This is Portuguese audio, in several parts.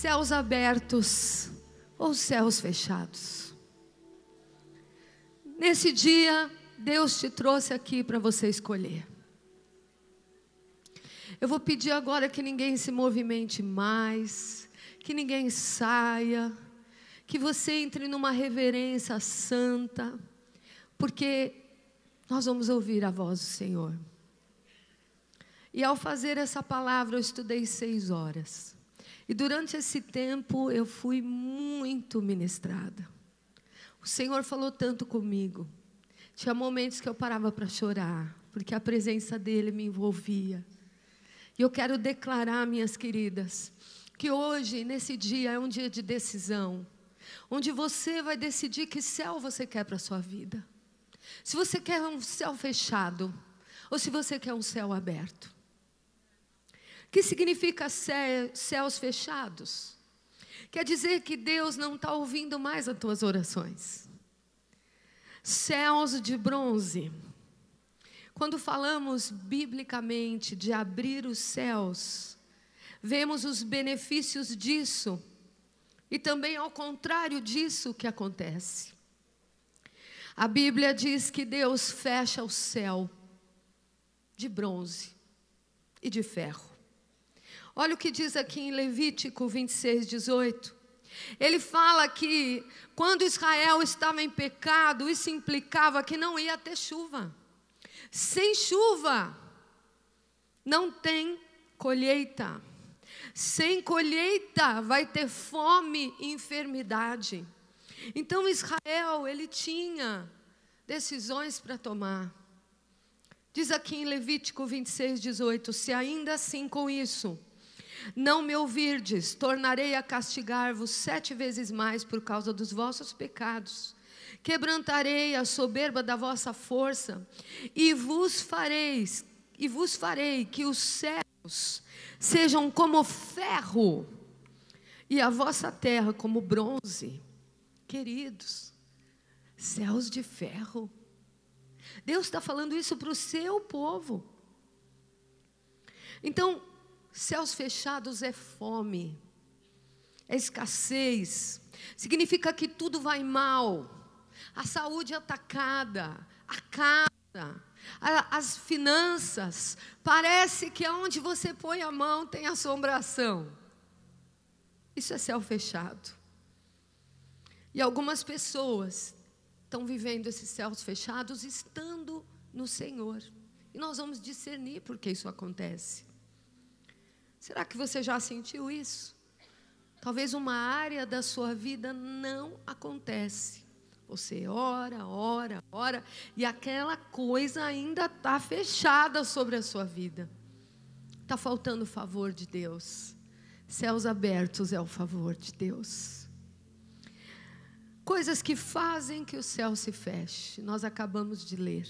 céus abertos ou céus fechados. Nesse dia, Deus te trouxe aqui para você escolher. Eu vou pedir agora que ninguém se movimente mais, que ninguém saia, que você entre numa reverência santa, porque nós vamos ouvir a voz do Senhor. E ao fazer essa palavra, eu estudei seis horas. E durante esse tempo eu fui muito ministrada. O Senhor falou tanto comigo. Tinha momentos que eu parava para chorar, porque a presença dele me envolvia. E eu quero declarar, minhas queridas, que hoje, nesse dia, é um dia de decisão, onde você vai decidir que céu você quer para a sua vida. Se você quer um céu fechado, ou se você quer um céu aberto que significa céus fechados? Quer dizer que Deus não está ouvindo mais as tuas orações. Céus de bronze. Quando falamos biblicamente de abrir os céus, vemos os benefícios disso e também ao contrário disso que acontece. A Bíblia diz que Deus fecha o céu de bronze e de ferro. Olha o que diz aqui em Levítico 26, 18. Ele fala que quando Israel estava em pecado, isso implicava que não ia ter chuva. Sem chuva, não tem colheita. Sem colheita, vai ter fome e enfermidade. Então Israel, ele tinha decisões para tomar. Diz aqui em Levítico 26, 18: Se ainda assim com isso não me ouvirdes, tornarei a castigar-vos sete vezes mais por causa dos vossos pecados. Quebrantarei a soberba da vossa força e vos fareis e vos farei que os céus sejam como ferro e a vossa terra como bronze. Queridos, céus de ferro. Deus está falando isso para o seu povo. Então, Céus fechados é fome, é escassez, significa que tudo vai mal, a saúde é atacada, a casa, a, as finanças, parece que aonde você põe a mão tem assombração. Isso é céu fechado. E algumas pessoas estão vivendo esses céus fechados estando no Senhor. E nós vamos discernir por que isso acontece. Será que você já sentiu isso? Talvez uma área da sua vida não acontece. Você ora, ora, ora, e aquela coisa ainda está fechada sobre a sua vida. Está faltando o favor de Deus. Céus abertos é o favor de Deus. Coisas que fazem que o céu se feche, nós acabamos de ler.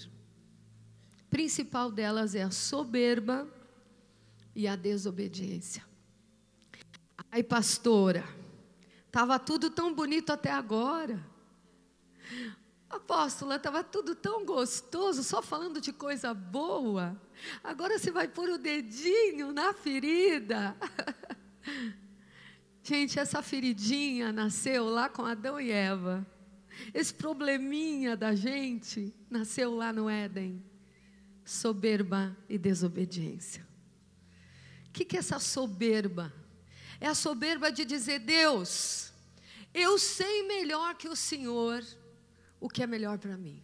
Principal delas é a soberba e a desobediência. Ai, pastora, estava tudo tão bonito até agora. Apóstola, estava tudo tão gostoso, só falando de coisa boa. Agora você vai pôr o dedinho na ferida. Gente, essa feridinha nasceu lá com Adão e Eva. Esse probleminha da gente nasceu lá no Éden. Soberba e desobediência. O que, que é essa soberba? É a soberba de dizer: Deus, eu sei melhor que o Senhor o que é melhor para mim.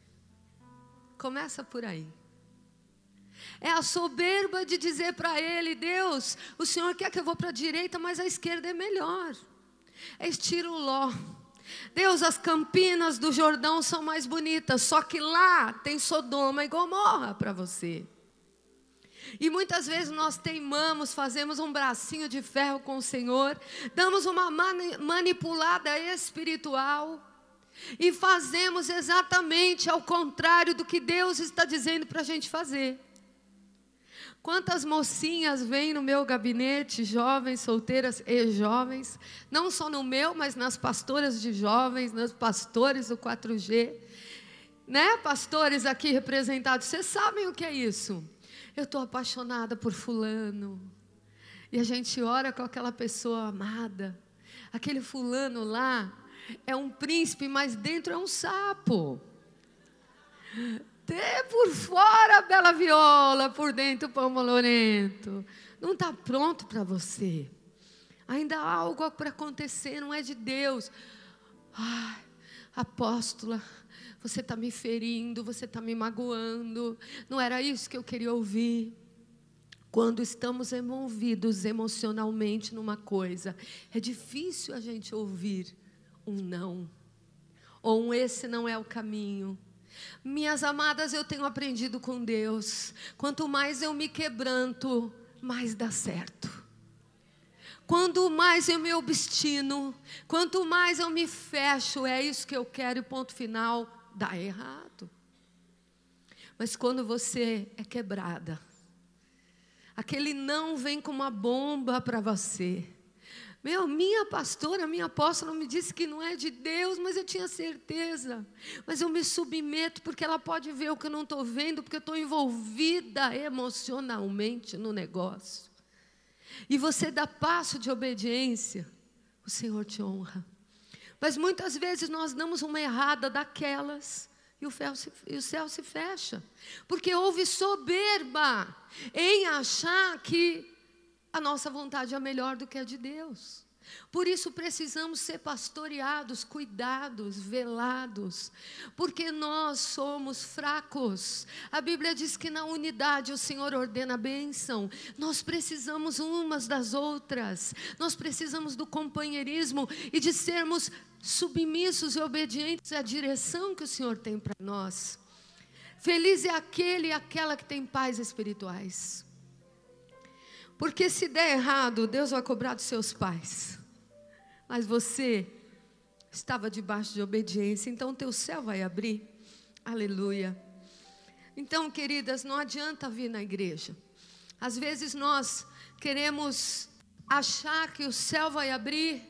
Começa por aí. É a soberba de dizer para Ele: Deus, o Senhor quer que eu vou para a direita, mas a esquerda é melhor. É estilo ló. Deus, as campinas do Jordão são mais bonitas, só que lá tem Sodoma e Gomorra para você. E muitas vezes nós teimamos, fazemos um bracinho de ferro com o Senhor, damos uma manipulada espiritual e fazemos exatamente ao contrário do que Deus está dizendo para a gente fazer. Quantas mocinhas vêm no meu gabinete, jovens, solteiras e jovens, não só no meu, mas nas pastoras de jovens, nas pastores do 4G, né, pastores aqui representados, vocês sabem o que é isso? Eu estou apaixonada por Fulano. E a gente ora com aquela pessoa amada. aquele fulano lá é um príncipe, mas dentro é um sapo. Até por fora, bela viola, por dentro, pão molorento. Não está pronto para você. Ainda há algo para acontecer, não é de Deus. Ai, apóstola, você está me ferindo, você está me magoando. Não era isso que eu queria ouvir. Quando estamos envolvidos emocionalmente numa coisa, é difícil a gente ouvir um não, ou um esse não é o caminho. Minhas amadas, eu tenho aprendido com Deus. Quanto mais eu me quebranto, mais dá certo. Quanto mais eu me obstino, quanto mais eu me fecho, é isso que eu quero, e ponto final, dá errado. Mas quando você é quebrada, aquele não vem como uma bomba para você. Meu, minha pastora, minha apóstola me disse que não é de Deus, mas eu tinha certeza. Mas eu me submeto porque ela pode ver o que eu não estou vendo, porque eu estou envolvida emocionalmente no negócio. E você dá passo de obediência, o Senhor te honra. Mas muitas vezes nós damos uma errada daquelas e o, se, e o céu se fecha. Porque houve soberba em achar que a nossa vontade é melhor do que a de Deus. Por isso precisamos ser pastoreados, cuidados, velados, porque nós somos fracos. A Bíblia diz que na unidade o Senhor ordena a bênção. Nós precisamos umas das outras, nós precisamos do companheirismo e de sermos submissos e obedientes à direção que o Senhor tem para nós. Feliz é aquele e aquela que tem pais espirituais. Porque se der errado, Deus vai cobrar dos seus pais. Mas você estava debaixo de obediência, então teu céu vai abrir. Aleluia. Então, queridas, não adianta vir na igreja. Às vezes nós queremos achar que o céu vai abrir,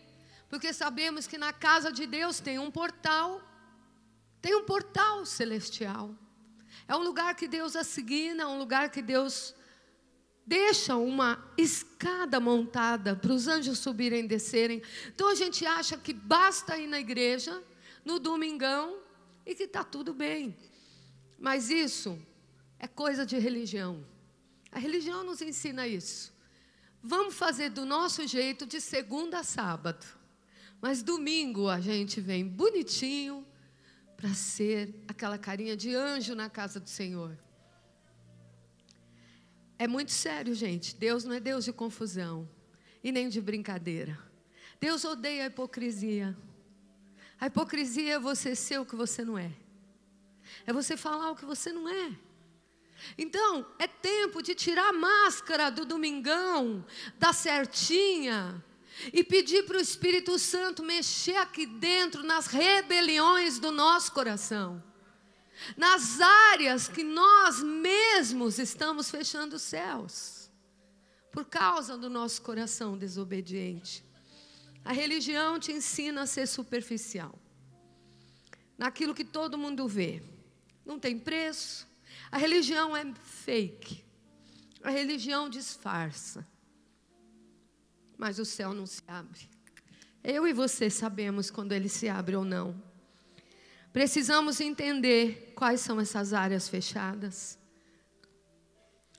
porque sabemos que na casa de Deus tem um portal, tem um portal celestial. É um lugar que Deus assigna, é um lugar que Deus deixa uma escada montada para os anjos subirem e descerem. Então a gente acha que basta ir na igreja no domingão e que está tudo bem. Mas isso é coisa de religião. A religião nos ensina isso. Vamos fazer do nosso jeito de segunda a sábado. Mas domingo a gente vem bonitinho para ser aquela carinha de anjo na casa do Senhor. É muito sério, gente. Deus não é Deus de confusão e nem de brincadeira. Deus odeia a hipocrisia. A hipocrisia é você ser o que você não é. É você falar o que você não é. Então, é tempo de tirar a máscara do domingão, da certinha, e pedir para o Espírito Santo mexer aqui dentro nas rebeliões do nosso coração nas áreas que nós mesmos estamos fechando os céus, por causa do nosso coração desobediente. A religião te ensina a ser superficial, naquilo que todo mundo vê, não tem preço. A religião é fake, a religião disfarça, mas o céu não se abre. Eu e você sabemos quando ele se abre ou não. Precisamos entender quais são essas áreas fechadas.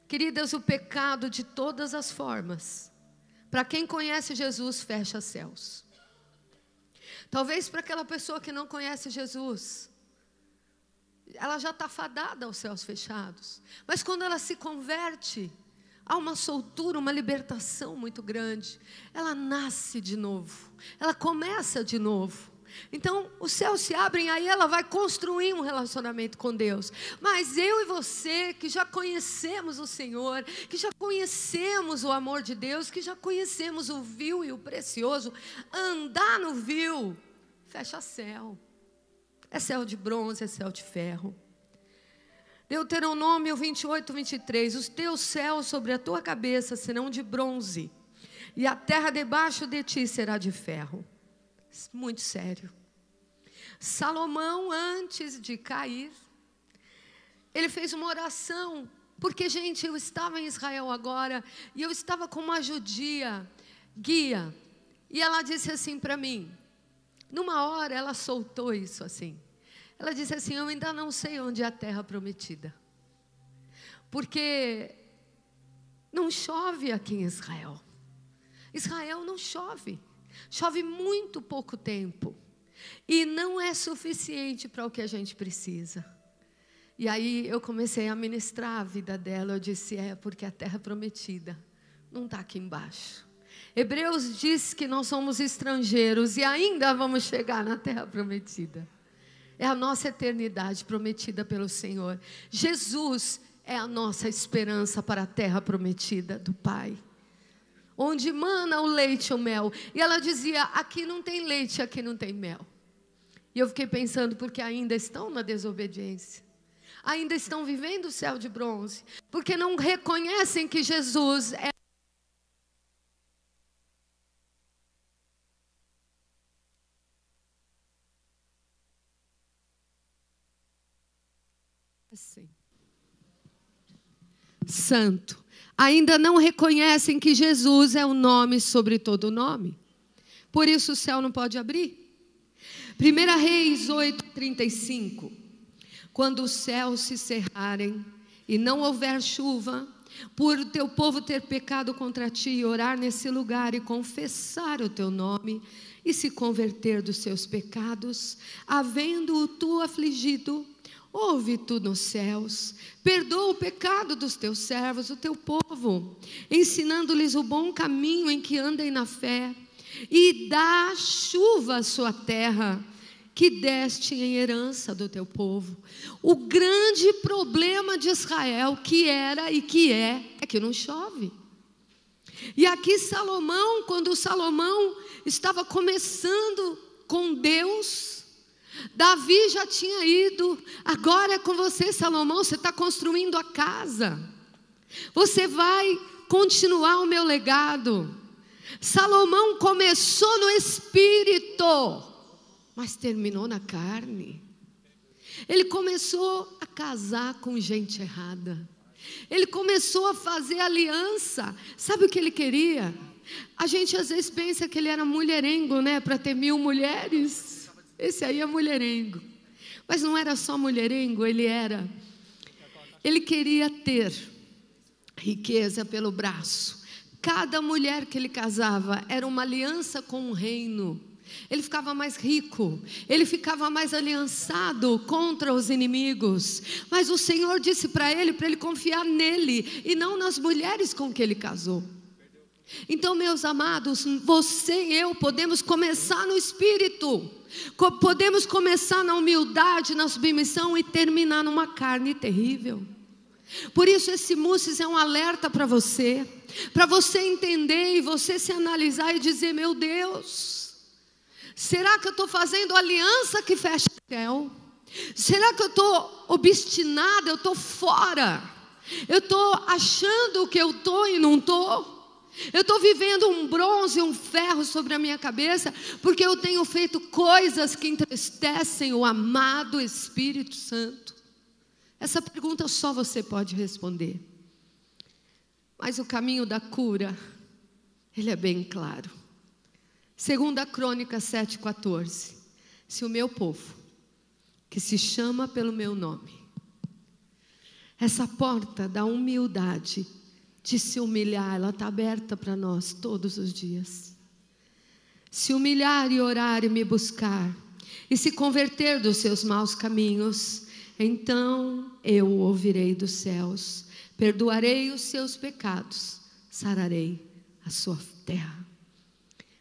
Queridas, o pecado de todas as formas, para quem conhece Jesus, fecha céus. Talvez para aquela pessoa que não conhece Jesus, ela já está fadada aos céus fechados. Mas quando ela se converte, há uma soltura, uma libertação muito grande. Ela nasce de novo, ela começa de novo. Então, os céus se abrem, aí ela vai construir um relacionamento com Deus. Mas eu e você, que já conhecemos o Senhor, que já conhecemos o amor de Deus, que já conhecemos o vil e o precioso, andar no vil, fecha céu. É céu de bronze, é céu de ferro. Deuteronômio 28, 23: Os teus céus sobre a tua cabeça serão de bronze, e a terra debaixo de ti será de ferro muito sério. Salomão, antes de cair, ele fez uma oração, porque, gente, eu estava em Israel agora e eu estava com uma judia, guia, E ela disse assim para mim, numa hora ela soltou isso assim. Ela disse assim: Eu ainda não sei onde é a terra prometida. Porque não chove aqui em Israel. Israel não chove. Chove muito pouco tempo. E não é suficiente para o que a gente precisa. E aí eu comecei a ministrar a vida dela. Eu disse: É, porque a terra prometida não está aqui embaixo. Hebreus diz que nós somos estrangeiros e ainda vamos chegar na terra prometida. É a nossa eternidade prometida pelo Senhor. Jesus é a nossa esperança para a terra prometida do Pai. Onde mana o leite e o mel. E ela dizia: aqui não tem leite, aqui não tem mel. E eu fiquei pensando, porque ainda estão na desobediência. Ainda estão vivendo o céu de bronze. Porque não reconhecem que Jesus é Sim. Santo. Ainda não reconhecem que Jesus é o nome sobre todo nome. Por isso o céu não pode abrir. 1 Reis 8:35. Quando os céus se cerrarem e não houver chuva, por teu povo ter pecado contra ti e orar nesse lugar e confessar o teu nome e se converter dos seus pecados, havendo-o tu afligido, Ouve tu nos céus, perdoa o pecado dos teus servos, o teu povo, ensinando-lhes o bom caminho em que andem na fé, e dá chuva à sua terra, que deste em herança do teu povo. O grande problema de Israel, que era e que é, é que não chove. E aqui Salomão, quando Salomão estava começando com Deus, Davi já tinha ido, agora é com você, Salomão, você está construindo a casa. Você vai continuar o meu legado. Salomão começou no espírito, mas terminou na carne. Ele começou a casar com gente errada. Ele começou a fazer aliança. Sabe o que ele queria? A gente às vezes pensa que ele era mulherengo, né? Para ter mil mulheres. Esse aí é mulherengo. Mas não era só mulherengo, ele era. Ele queria ter riqueza pelo braço. Cada mulher que ele casava era uma aliança com o reino. Ele ficava mais rico, ele ficava mais aliançado contra os inimigos. Mas o Senhor disse para ele para ele confiar nele e não nas mulheres com que ele casou. Então, meus amados, você e eu podemos começar no espírito. Podemos começar na humildade, na submissão e terminar numa carne terrível. Por isso, esse Musses é um alerta para você, para você entender e você se analisar e dizer: meu Deus, será que eu estou fazendo aliança que fecha o céu? Será que eu estou obstinada, eu estou fora? Eu estou achando que eu estou e não estou? Eu estou vivendo um bronze, um ferro sobre a minha cabeça, porque eu tenho feito coisas que entristecem o amado Espírito Santo. Essa pergunta só você pode responder. Mas o caminho da cura, ele é bem claro. Segunda Crônica 7,14. Se o meu povo, que se chama pelo meu nome, essa porta da humildade de se humilhar, ela está aberta para nós todos os dias. Se humilhar e orar e me buscar, e se converter dos seus maus caminhos, então eu o ouvirei dos céus, perdoarei os seus pecados, sararei a sua terra.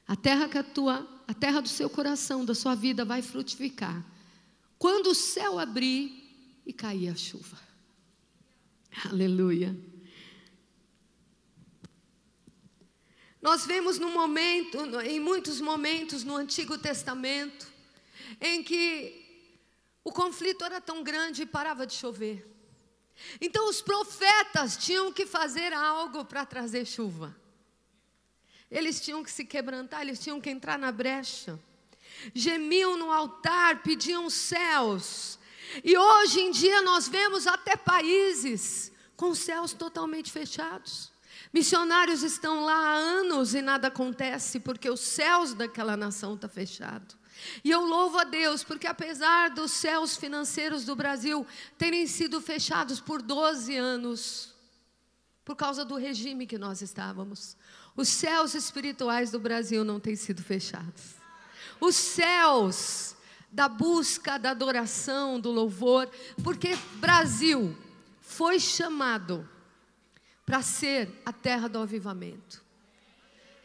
A terra que a tua, a terra do seu coração, da sua vida vai frutificar. Quando o céu abrir e cair a chuva. Aleluia. Nós vemos no momento, em muitos momentos no Antigo Testamento, em que o conflito era tão grande e parava de chover. Então os profetas tinham que fazer algo para trazer chuva. Eles tinham que se quebrantar, eles tinham que entrar na brecha. Gemiam no altar, pediam céus. E hoje em dia nós vemos até países com céus totalmente fechados. Missionários estão lá há anos e nada acontece porque os céus daquela nação estão tá fechados. E eu louvo a Deus porque apesar dos céus financeiros do Brasil terem sido fechados por 12 anos, por causa do regime que nós estávamos, os céus espirituais do Brasil não têm sido fechados. Os céus da busca, da adoração, do louvor, porque Brasil foi chamado para ser a terra do avivamento.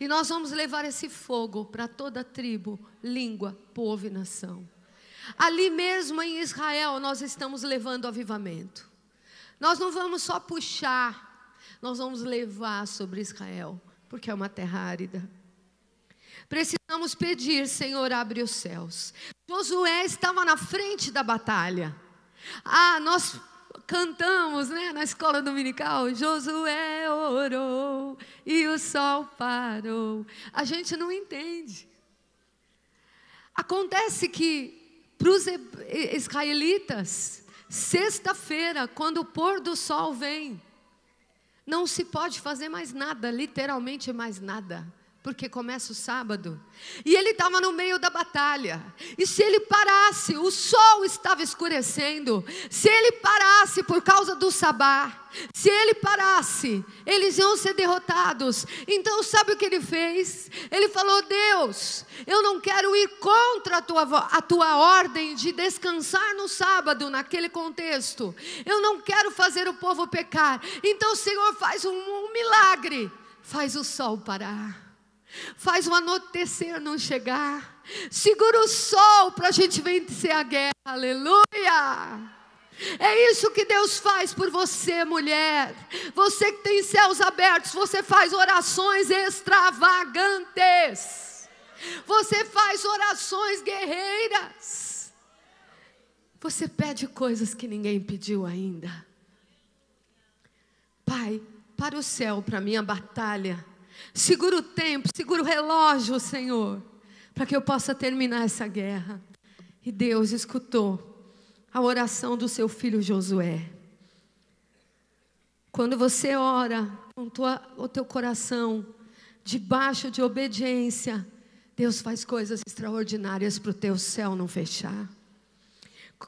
E nós vamos levar esse fogo para toda tribo, língua, povo e nação. Ali mesmo em Israel, nós estamos levando avivamento. Nós não vamos só puxar, nós vamos levar sobre Israel, porque é uma terra árida. Precisamos pedir, Senhor, abre os céus. Josué estava na frente da batalha. Ah, nós cantamos né, na escola dominical, Josué orou e o sol parou. A gente não entende. Acontece que para os israelitas, sexta-feira, quando o pôr do sol vem, não se pode fazer mais nada, literalmente mais nada porque começa o sábado. E ele estava no meio da batalha. E se ele parasse, o sol estava escurecendo. Se ele parasse por causa do sabá, se ele parasse, eles iam ser derrotados. Então, sabe o que ele fez? Ele falou: Deus, eu não quero ir contra a tua, a tua ordem de descansar no sábado, naquele contexto. Eu não quero fazer o povo pecar. Então, Senhor, faz um, um milagre. Faz o sol parar. Faz o anoitecer não chegar. Segura o sol para a gente vencer a guerra. Aleluia. É isso que Deus faz por você, mulher. Você que tem céus abertos, você faz orações extravagantes. Você faz orações guerreiras. Você pede coisas que ninguém pediu ainda. Pai, para o céu, para minha batalha Segura o tempo, segura o relógio, Senhor, para que eu possa terminar essa guerra. E Deus escutou a oração do seu filho Josué. Quando você ora com tua, o teu coração debaixo de obediência, Deus faz coisas extraordinárias para o teu céu não fechar.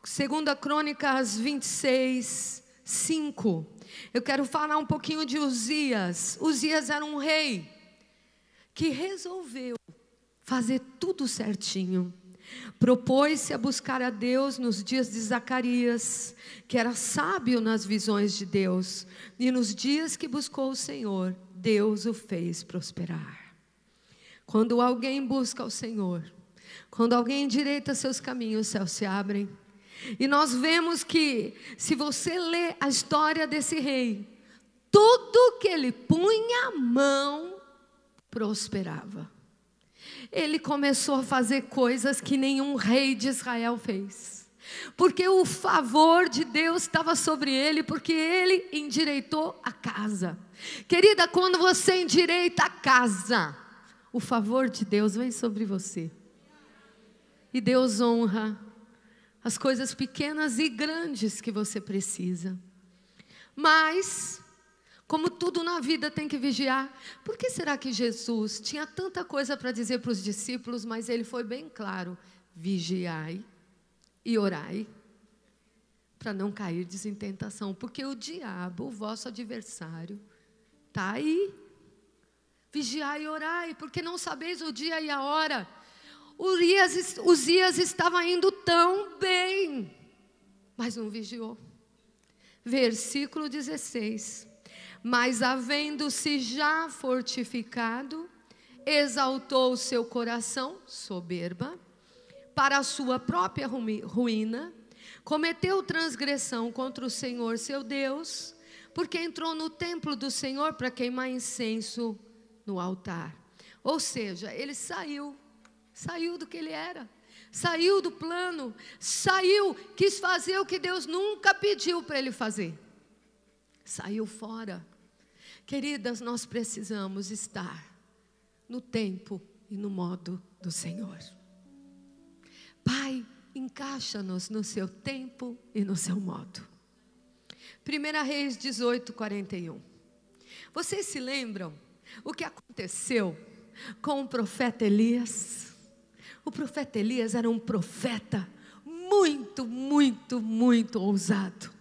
Segunda Crônicas 26, 5. Eu quero falar um pouquinho de Uzias. Uzias era um rei que resolveu fazer tudo certinho. Propôs-se a buscar a Deus nos dias de Zacarias, que era sábio nas visões de Deus, e nos dias que buscou o Senhor, Deus o fez prosperar. Quando alguém busca o Senhor, quando alguém endireita seus caminhos, os céus se abrem. E nós vemos que, se você lê a história desse rei, tudo que ele punha a mão prosperava. Ele começou a fazer coisas que nenhum rei de Israel fez. Porque o favor de Deus estava sobre ele, porque ele endireitou a casa. Querida, quando você endireita a casa, o favor de Deus vem sobre você. E Deus honra as coisas pequenas e grandes que você precisa. Mas, como tudo na vida tem que vigiar, por que será que Jesus tinha tanta coisa para dizer para os discípulos, mas ele foi bem claro: vigiai e orai, para não cair em tentação, porque o diabo, o vosso adversário, está aí. Vigiai e orai, porque não sabeis o dia e a hora. Urias, Uzias estava indo tão bem, mas não vigiou. Versículo 16: Mas havendo-se já fortificado, exaltou seu coração, soberba, para a sua própria ruína, cometeu transgressão contra o Senhor seu Deus, porque entrou no templo do Senhor para queimar incenso no altar. Ou seja, ele saiu Saiu do que ele era. Saiu do plano. Saiu, quis fazer o que Deus nunca pediu para ele fazer. Saiu fora. Queridas, nós precisamos estar no tempo e no modo do Senhor. Pai, encaixa-nos no seu tempo e no seu modo. 1 Reis 18, 41. Vocês se lembram o que aconteceu com o profeta Elias? O profeta Elias era um profeta muito, muito, muito ousado.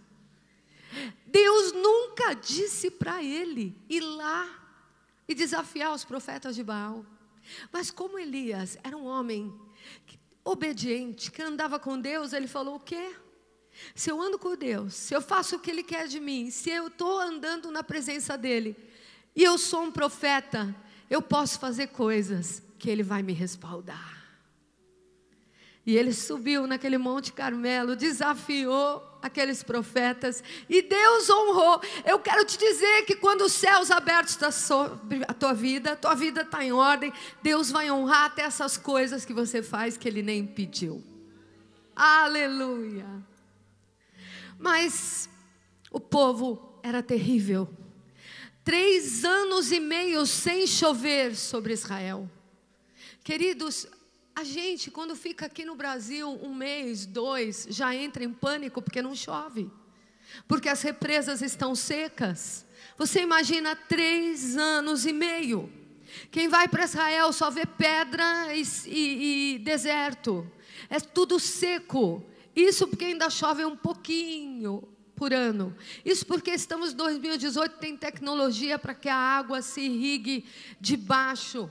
Deus nunca disse para ele ir lá e desafiar os profetas de Baal. Mas como Elias era um homem obediente, que andava com Deus, ele falou: o quê? Se eu ando com Deus, se eu faço o que Ele quer de mim, se eu estou andando na presença dEle, e eu sou um profeta, eu posso fazer coisas que Ele vai me respaldar. E ele subiu naquele Monte Carmelo, desafiou aqueles profetas e Deus honrou. Eu quero te dizer que quando os céus abertos estão sobre a tua vida, a tua vida está em ordem, Deus vai honrar até essas coisas que você faz que Ele nem pediu. Aleluia. Mas o povo era terrível. Três anos e meio sem chover sobre Israel. Queridos, a gente, quando fica aqui no Brasil um mês, dois, já entra em pânico porque não chove, porque as represas estão secas. Você imagina três anos e meio. Quem vai para Israel só vê pedra e, e, e deserto, é tudo seco. Isso porque ainda chove um pouquinho por ano. Isso porque estamos em 2018, tem tecnologia para que a água se irrigue de baixo.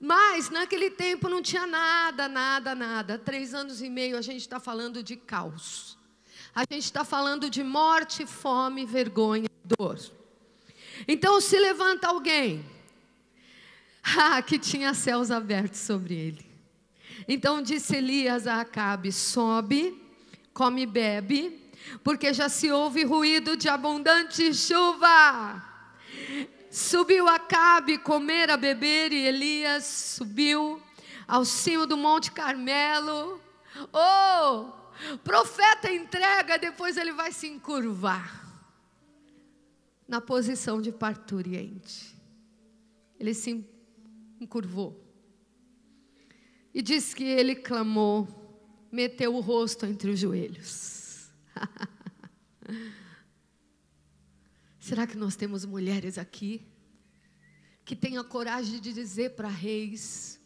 Mas naquele tempo não tinha nada, nada, nada. Três anos e meio a gente está falando de caos. A gente está falando de morte, fome, vergonha, dor. Então se levanta alguém ah, que tinha céus abertos sobre ele. Então disse Elias a Acabe: sobe, come e bebe, porque já se ouve ruído de abundante chuva. Subiu Acabe comer a beber e Elias subiu ao cimo do Monte Carmelo. Oh, profeta entrega, depois ele vai se encurvar na posição de parturiente. Ele se encurvou. E diz que ele clamou, meteu o rosto entre os joelhos. Será que nós temos mulheres aqui que tenham a coragem de dizer para reis: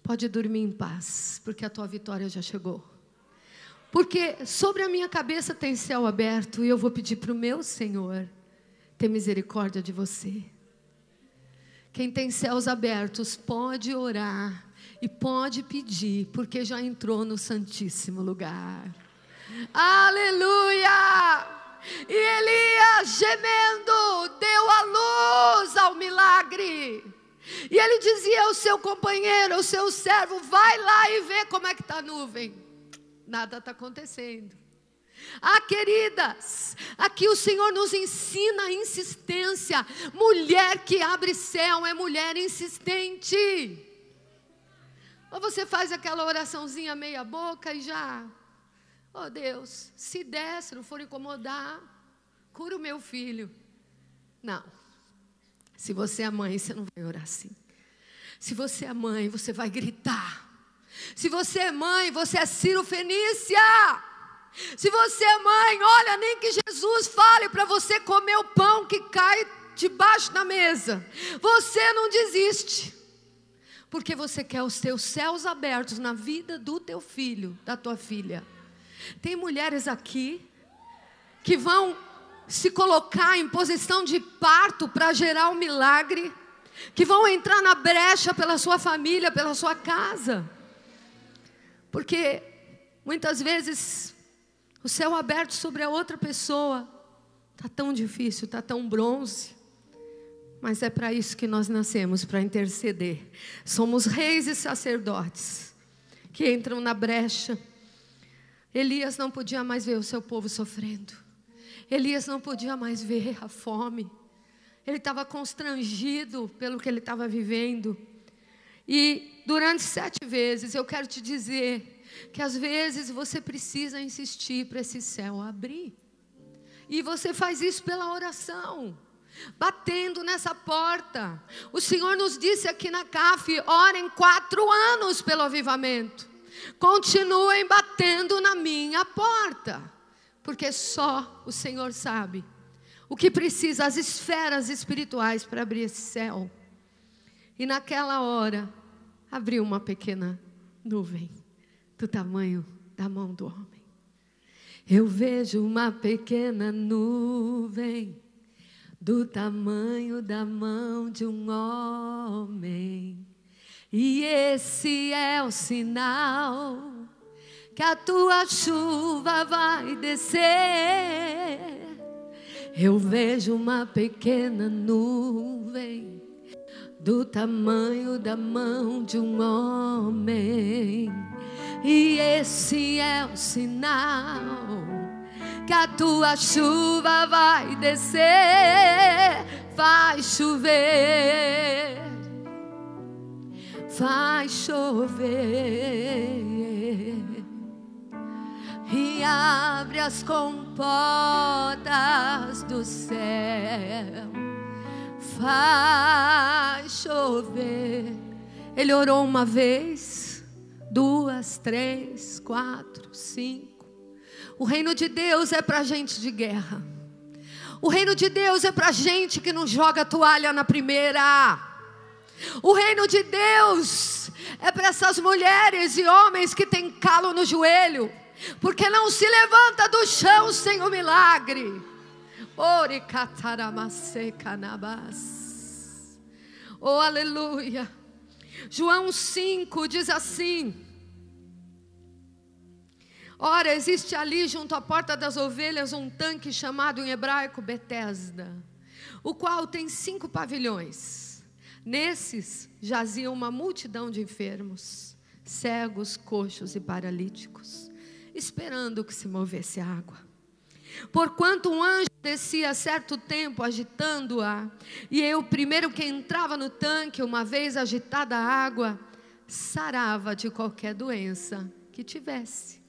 pode dormir em paz, porque a tua vitória já chegou? Porque sobre a minha cabeça tem céu aberto e eu vou pedir para o meu Senhor ter misericórdia de você. Quem tem céus abertos pode orar e pode pedir, porque já entrou no Santíssimo Lugar. Aleluia! E Elias, gemendo, deu a luz. E ele dizia ao seu companheiro, ao seu servo: vai lá e vê como é que está a nuvem. Nada está acontecendo. Ah, queridas, aqui o Senhor nos ensina a insistência. Mulher que abre céu é mulher insistente. Ou você faz aquela oraçãozinha meia boca e já Oh Deus, se der, se não for incomodar, cura o meu filho. Não. Se você é mãe, você não vai orar assim. Se você é mãe, você vai gritar. Se você é mãe, você é Ciro Fenícia. Se você é mãe, olha, nem que Jesus fale para você comer o pão que cai debaixo da mesa. Você não desiste. Porque você quer os teus céus abertos na vida do teu filho, da tua filha. Tem mulheres aqui que vão se colocar em posição de parto para gerar um milagre, que vão entrar na brecha pela sua família, pela sua casa. Porque muitas vezes o céu aberto sobre a outra pessoa está tão difícil, está tão bronze. Mas é para isso que nós nascemos para interceder. Somos reis e sacerdotes que entram na brecha Elias não podia mais ver o seu povo sofrendo. Elias não podia mais ver a fome. Ele estava constrangido pelo que ele estava vivendo. E durante sete vezes, eu quero te dizer que às vezes você precisa insistir para esse céu abrir. E você faz isso pela oração, batendo nessa porta. O Senhor nos disse aqui na CAF: orem quatro anos pelo avivamento continuem batendo na minha porta, porque só o Senhor sabe o que precisa, as esferas espirituais para abrir esse céu. E naquela hora, abriu uma pequena nuvem do tamanho da mão do homem. Eu vejo uma pequena nuvem do tamanho da mão de um homem. E esse é o sinal que a tua chuva vai descer. Eu vejo uma pequena nuvem do tamanho da mão de um homem. E esse é o sinal que a tua chuva vai descer, vai chover, vai chover. E abre as comportas do céu, vai chover. Ele orou uma vez duas, três, quatro, cinco. O reino de Deus é para gente de guerra. O reino de Deus é para gente que não joga toalha na primeira. O reino de Deus é para essas mulheres e homens que têm calo no joelho, porque não se levanta do chão sem o milagre. Oh, aleluia. João 5 diz assim: Ora, existe ali junto à porta das ovelhas um tanque chamado em hebraico Betesda, o qual tem cinco pavilhões. Nesses jazia uma multidão de enfermos, cegos, coxos e paralíticos, esperando que se movesse a água. Porquanto um anjo descia certo tempo agitando-a, e eu, primeiro que entrava no tanque, uma vez agitada a água, sarava de qualquer doença que tivesse.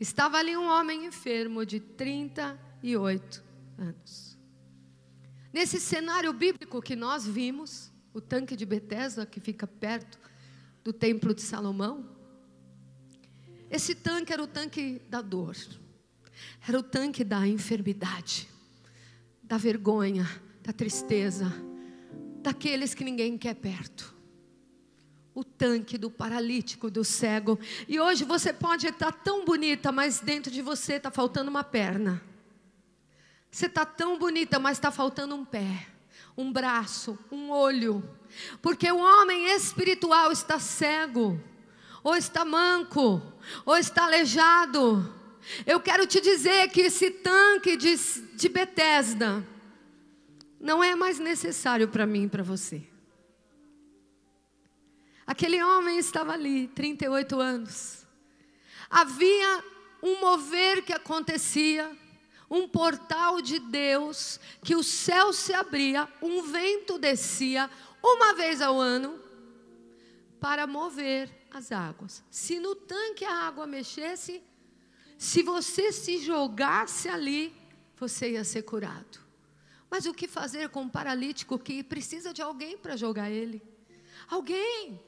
Estava ali um homem enfermo de 38 anos. Nesse cenário bíblico que nós vimos, o tanque de Betesda, que fica perto do templo de Salomão, esse tanque era o tanque da dor, era o tanque da enfermidade, da vergonha, da tristeza, daqueles que ninguém quer perto o tanque do paralítico, do cego. E hoje você pode estar tão bonita, mas dentro de você está faltando uma perna. Você está tão bonita, mas está faltando um pé, um braço, um olho. Porque o homem espiritual está cego, ou está manco, ou está aleijado. Eu quero te dizer que esse tanque de, de Betesda não é mais necessário para mim e para você. Aquele homem estava ali, 38 anos. Havia um mover que acontecia, um portal de Deus, que o céu se abria, um vento descia uma vez ao ano para mover as águas. Se no tanque a água mexesse, se você se jogasse ali, você ia ser curado. Mas o que fazer com um paralítico que precisa de alguém para jogar ele? Alguém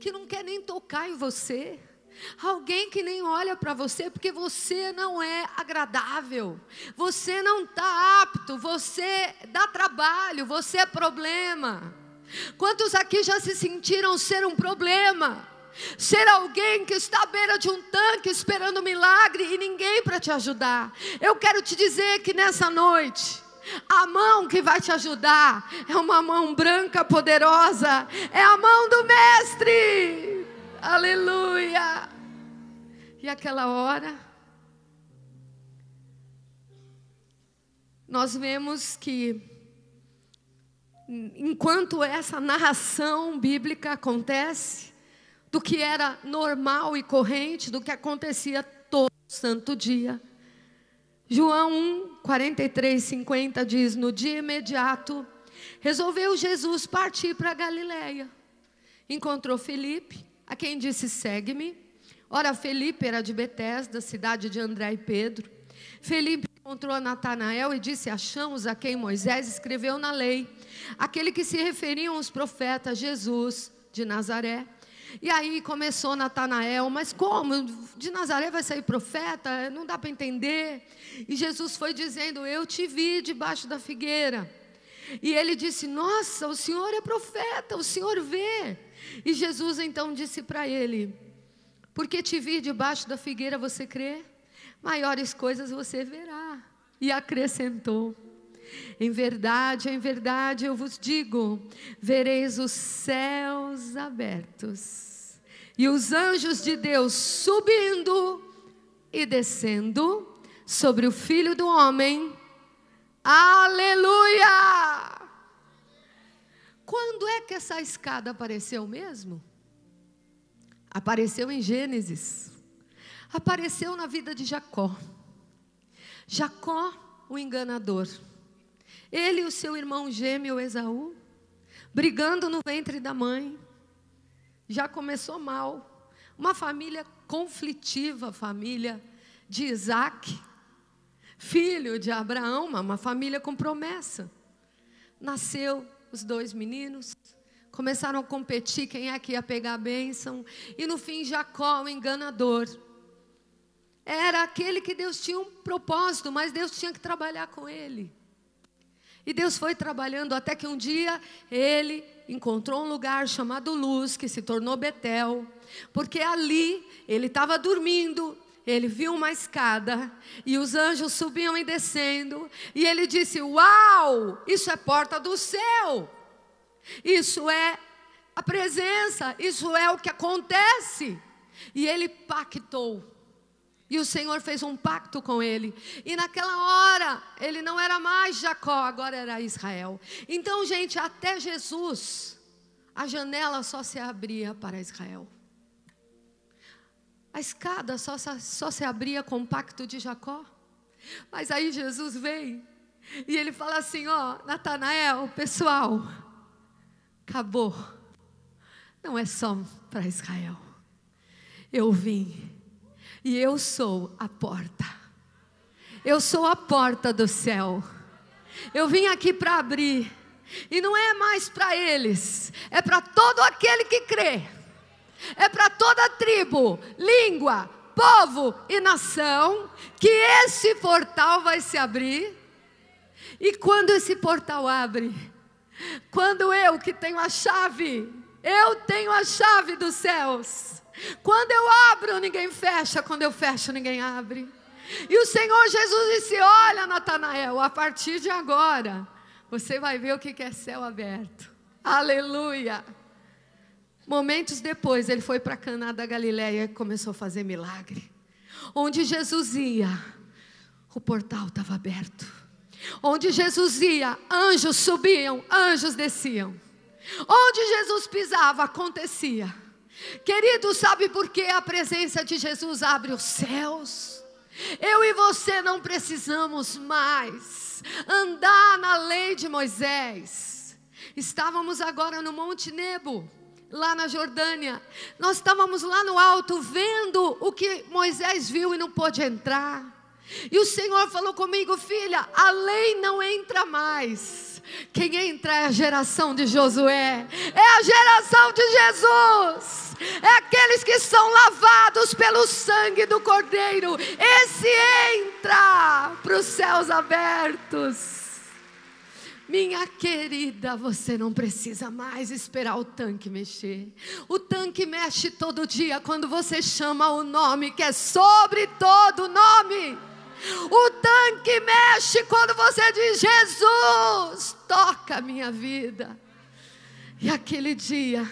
que não quer nem tocar em você. Alguém que nem olha para você porque você não é agradável, você não está apto, você dá trabalho, você é problema. Quantos aqui já se sentiram ser um problema? Ser alguém que está à beira de um tanque esperando um milagre e ninguém para te ajudar. Eu quero te dizer que nessa noite, a mão que vai te ajudar é uma mão branca poderosa, é a mão do Mestre. Aleluia. E aquela hora, nós vemos que, enquanto essa narração bíblica acontece, do que era normal e corrente, do que acontecia todo santo dia, João 1, 43, 50 diz: No dia imediato, resolveu Jesus partir para Galiléia. Encontrou Felipe, a quem disse: Segue-me. Ora, Felipe era de Betesda, cidade de André e Pedro. Felipe encontrou Natanael e disse: Achamos a quem Moisés escreveu na lei, aquele que se referiam os profetas, Jesus de Nazaré. E aí começou Natanael, mas como? De Nazaré vai sair profeta? Não dá para entender. E Jesus foi dizendo: Eu te vi debaixo da figueira. E ele disse: Nossa, o senhor é profeta, o senhor vê. E Jesus então disse para ele: Porque te vi debaixo da figueira, você crê? Maiores coisas você verá. E acrescentou: em verdade, em verdade eu vos digo: vereis os céus abertos e os anjos de Deus subindo e descendo sobre o filho do homem. Aleluia! Quando é que essa escada apareceu mesmo? Apareceu em Gênesis. Apareceu na vida de Jacó. Jacó, o enganador. Ele e o seu irmão gêmeo Esaú, brigando no ventre da mãe. Já começou mal. Uma família conflitiva, família de Isaac, filho de Abraão, uma família com promessa. Nasceu os dois meninos, começaram a competir quem é que ia pegar a bênção, e no fim Jacó, o enganador, era aquele que Deus tinha um propósito, mas Deus tinha que trabalhar com ele. E Deus foi trabalhando até que um dia ele encontrou um lugar chamado Luz, que se tornou Betel, porque ali ele estava dormindo, ele viu uma escada e os anjos subiam e descendo, e ele disse: Uau, isso é porta do céu, isso é a presença, isso é o que acontece. E ele pactou e o Senhor fez um pacto com ele. E naquela hora, ele não era mais Jacó, agora era Israel. Então, gente, até Jesus, a janela só se abria para Israel. A escada só, só se abria com o pacto de Jacó. Mas aí Jesus veio e ele fala assim: Ó, Natanael, pessoal, acabou. Não é só para Israel. Eu vim e eu sou a porta. Eu sou a porta do céu. Eu vim aqui para abrir. E não é mais para eles, é para todo aquele que crê. É para toda tribo, língua, povo e nação que esse portal vai se abrir. E quando esse portal abre, quando eu que tenho a chave, eu tenho a chave dos céus. Quando eu abro, ninguém fecha. Quando eu fecho, ninguém abre. E o Senhor Jesus disse: Olha, Natanael, a partir de agora, você vai ver o que é céu aberto. Aleluia. Momentos depois, ele foi para Caná da Galiléia e começou a fazer milagre. Onde Jesus ia, o portal estava aberto. Onde Jesus ia, anjos subiam, anjos desciam. Onde Jesus pisava, acontecia. Querido, sabe por que a presença de Jesus abre os céus? Eu e você não precisamos mais andar na lei de Moisés. Estávamos agora no Monte Nebo, lá na Jordânia. Nós estávamos lá no alto vendo o que Moisés viu e não pôde entrar. E o Senhor falou comigo, filha, a lei não entra mais. Quem entra é a geração de Josué, é a geração de Jesus, é aqueles que são lavados pelo sangue do Cordeiro. Esse entra para os céus abertos. Minha querida, você não precisa mais esperar o tanque mexer. O tanque mexe todo dia quando você chama o nome que é sobre todo nome. O tanque mexe quando você diz: Jesus, toca a minha vida. E aquele dia,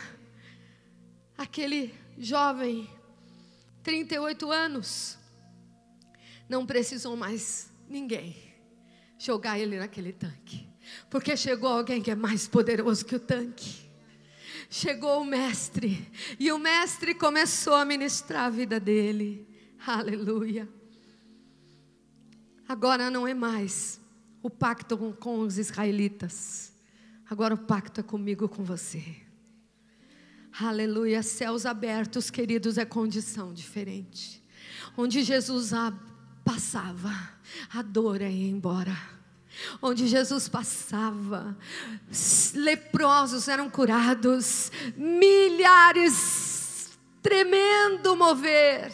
aquele jovem, 38 anos, não precisou mais ninguém jogar ele naquele tanque, porque chegou alguém que é mais poderoso que o tanque. Chegou o mestre, e o mestre começou a ministrar a vida dele. Aleluia. Agora não é mais o pacto com, os israelitas. Agora o pacto é comigo, com você. Aleluia. Céus abertos, queridos, é condição diferente. Onde Jesus passava, a dor ia embora. Onde Jesus passava, leprosos eram curados, milhares tremendo mover.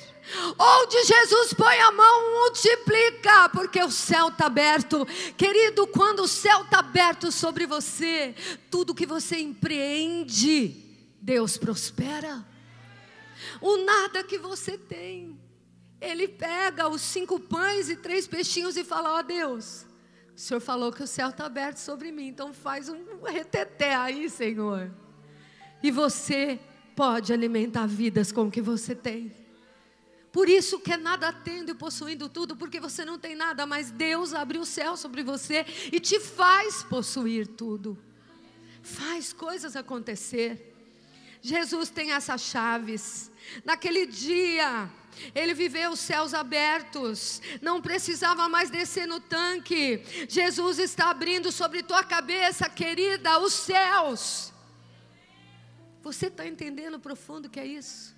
Onde Jesus põe a mão, multiplica, porque o céu está aberto. Querido, quando o céu está aberto sobre você, tudo que você empreende, Deus prospera. O nada que você tem, Ele pega os cinco pães e três peixinhos e fala: Ó oh, Deus, o Senhor falou que o céu está aberto sobre mim, então faz um reteté aí, Senhor. E você pode alimentar vidas com o que você tem. Por isso que é nada tendo e possuindo tudo, porque você não tem nada, mas Deus abriu o céu sobre você e te faz possuir tudo. Faz coisas acontecer. Jesus tem essas chaves. Naquele dia, ele viveu os céus abertos, não precisava mais descer no tanque. Jesus está abrindo sobre tua cabeça, querida, os céus. Você está entendendo o profundo que é isso?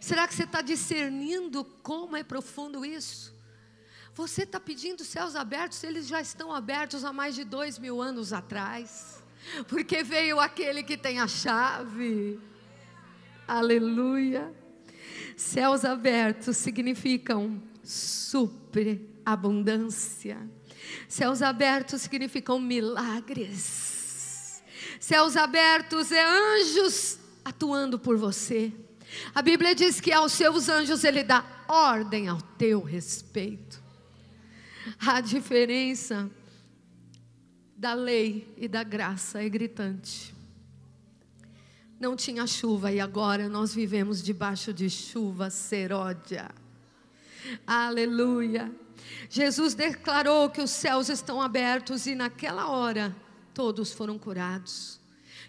Será que você está discernindo como é profundo isso? Você está pedindo céus abertos, eles já estão abertos há mais de dois mil anos atrás, porque veio aquele que tem a chave. Aleluia. Céus abertos significam superabundância. Céus abertos significam milagres. Céus abertos é anjos atuando por você. A Bíblia diz que aos seus anjos ele dá ordem ao teu respeito. A diferença da lei e da graça é gritante. Não tinha chuva e agora nós vivemos debaixo de chuva seródia. Aleluia. Jesus declarou que os céus estão abertos e naquela hora todos foram curados.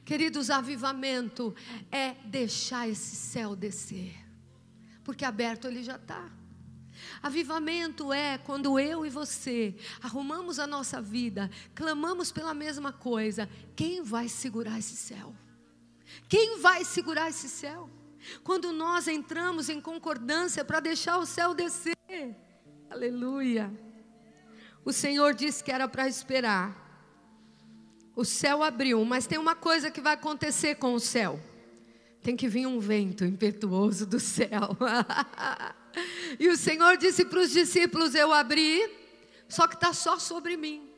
Queridos, avivamento é deixar esse céu descer, porque aberto ele já está. Avivamento é quando eu e você arrumamos a nossa vida, clamamos pela mesma coisa. Quem vai segurar esse céu? Quem vai segurar esse céu? Quando nós entramos em concordância para deixar o céu descer. Aleluia. O Senhor disse que era para esperar o céu abriu, mas tem uma coisa que vai acontecer com o céu. Tem que vir um vento impetuoso do céu. e o Senhor disse para os discípulos: Eu abri, só que está só sobre mim.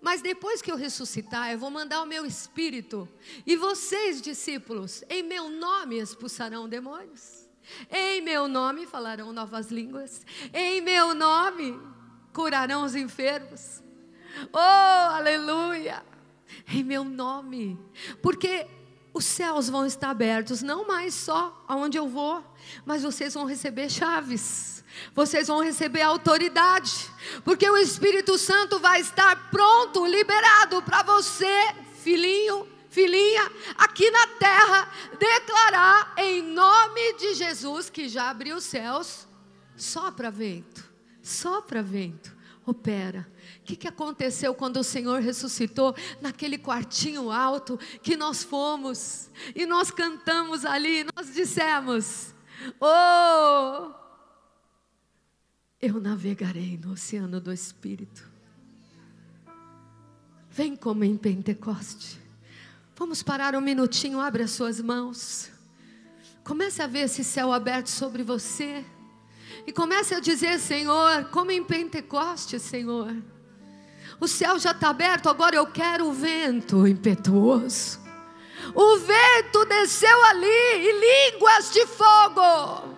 Mas depois que eu ressuscitar, eu vou mandar o meu espírito. E vocês, discípulos, em meu nome expulsarão demônios. Em meu nome falarão novas línguas. Em meu nome curarão os enfermos. Oh, aleluia! Em meu nome. Porque os céus vão estar abertos, não mais só aonde eu vou, mas vocês vão receber chaves. Vocês vão receber autoridade, porque o Espírito Santo vai estar pronto, liberado para você, filhinho, filhinha, aqui na terra, declarar em nome de Jesus que já abriu os céus, só para vento, só para vento, opera que, que aconteceu quando o Senhor ressuscitou naquele quartinho alto que nós fomos e nós cantamos ali, nós dissemos: Oh, eu navegarei no oceano do Espírito. Vem como em Pentecoste. Vamos parar um minutinho, abre as suas mãos. Comece a ver esse céu aberto sobre você. E comece a dizer, Senhor, como em Pentecoste, Senhor. O céu já está aberto, agora eu quero o vento impetuoso. O vento desceu ali e línguas de fogo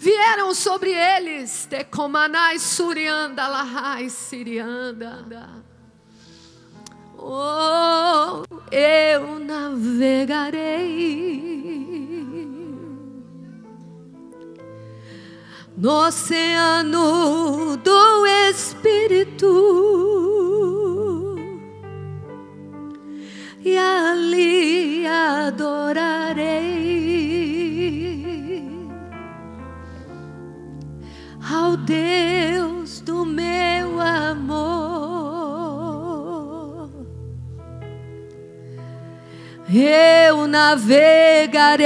vieram sobre eles. Tecomanai surianda lahai sirianda. Oh, eu navegarei no oceano do Espírito. E ali adorarei. Ao Deus do meu amor. Eu navegarei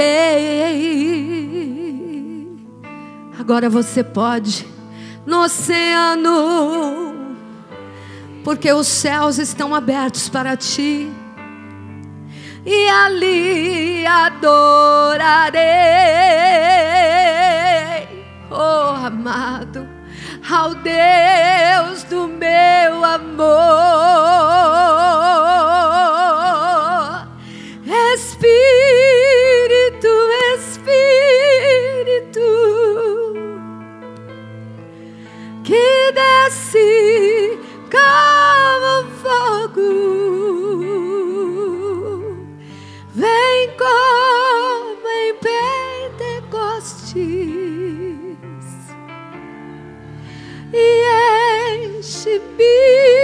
Agora você pode no oceano, porque os céus estão abertos para ti. e ali adorarei. Oh, amado, ao Deus do meu amor. be